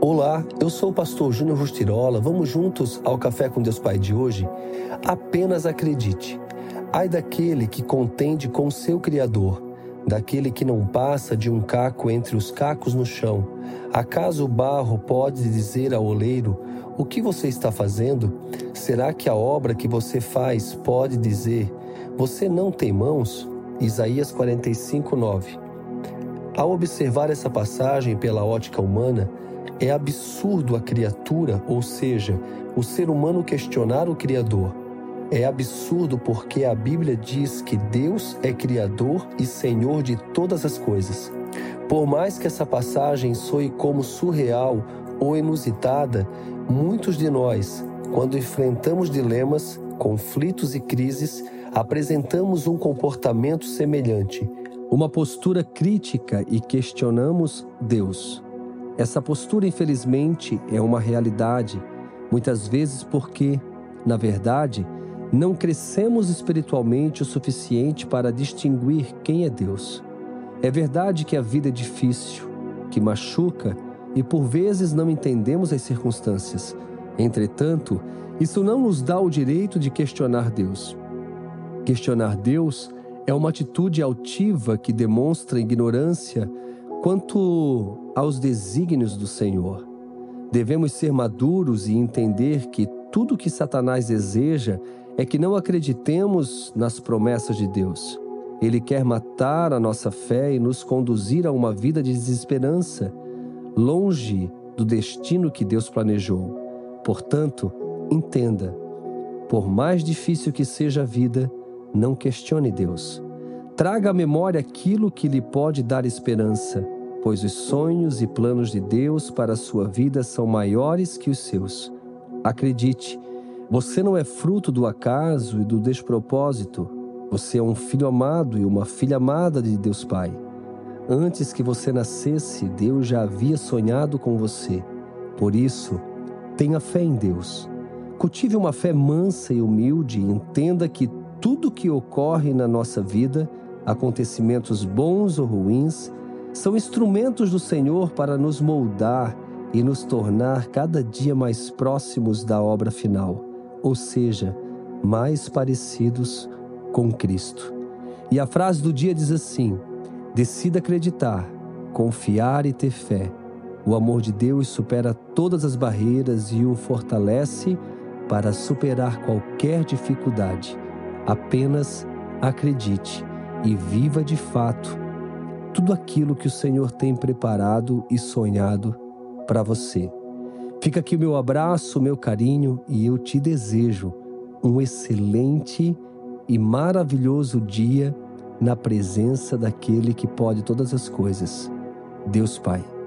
Olá, eu sou o pastor Júnior Rustirola. Vamos juntos ao Café com Deus Pai de hoje? Apenas acredite. Ai daquele que contende com seu Criador, daquele que não passa de um caco entre os cacos no chão. Acaso o barro pode dizer ao oleiro: O que você está fazendo? Será que a obra que você faz pode dizer: Você não tem mãos? Isaías 45, 9. Ao observar essa passagem pela ótica humana, é absurdo a criatura, ou seja, o ser humano questionar o Criador. É absurdo porque a Bíblia diz que Deus é Criador e Senhor de todas as coisas. Por mais que essa passagem soe como surreal ou inusitada, muitos de nós, quando enfrentamos dilemas, conflitos e crises, apresentamos um comportamento semelhante, uma postura crítica e questionamos Deus. Essa postura, infelizmente, é uma realidade, muitas vezes porque, na verdade, não crescemos espiritualmente o suficiente para distinguir quem é Deus. É verdade que a vida é difícil, que machuca e por vezes não entendemos as circunstâncias. Entretanto, isso não nos dá o direito de questionar Deus. Questionar Deus é uma atitude altiva que demonstra ignorância Quanto aos desígnios do Senhor, devemos ser maduros e entender que tudo que Satanás deseja é que não acreditemos nas promessas de Deus. Ele quer matar a nossa fé e nos conduzir a uma vida de desesperança, longe do destino que Deus planejou. Portanto, entenda: por mais difícil que seja a vida, não questione Deus. Traga à memória aquilo que lhe pode dar esperança, pois os sonhos e planos de Deus para a sua vida são maiores que os seus. Acredite, você não é fruto do acaso e do despropósito. Você é um filho amado e uma filha amada de Deus Pai. Antes que você nascesse, Deus já havia sonhado com você. Por isso, tenha fé em Deus. Cultive uma fé mansa e humilde e entenda que tudo que ocorre na nossa vida acontecimentos bons ou ruins, são instrumentos do Senhor para nos moldar e nos tornar cada dia mais próximos da obra final, ou seja, mais parecidos com Cristo. E a frase do dia diz assim: decida acreditar, confiar e ter fé. O amor de Deus supera todas as barreiras e o fortalece para superar qualquer dificuldade. Apenas acredite e viva de fato tudo aquilo que o Senhor tem preparado e sonhado para você. Fica aqui o meu abraço, o meu carinho e eu te desejo um excelente e maravilhoso dia na presença daquele que pode todas as coisas, Deus Pai.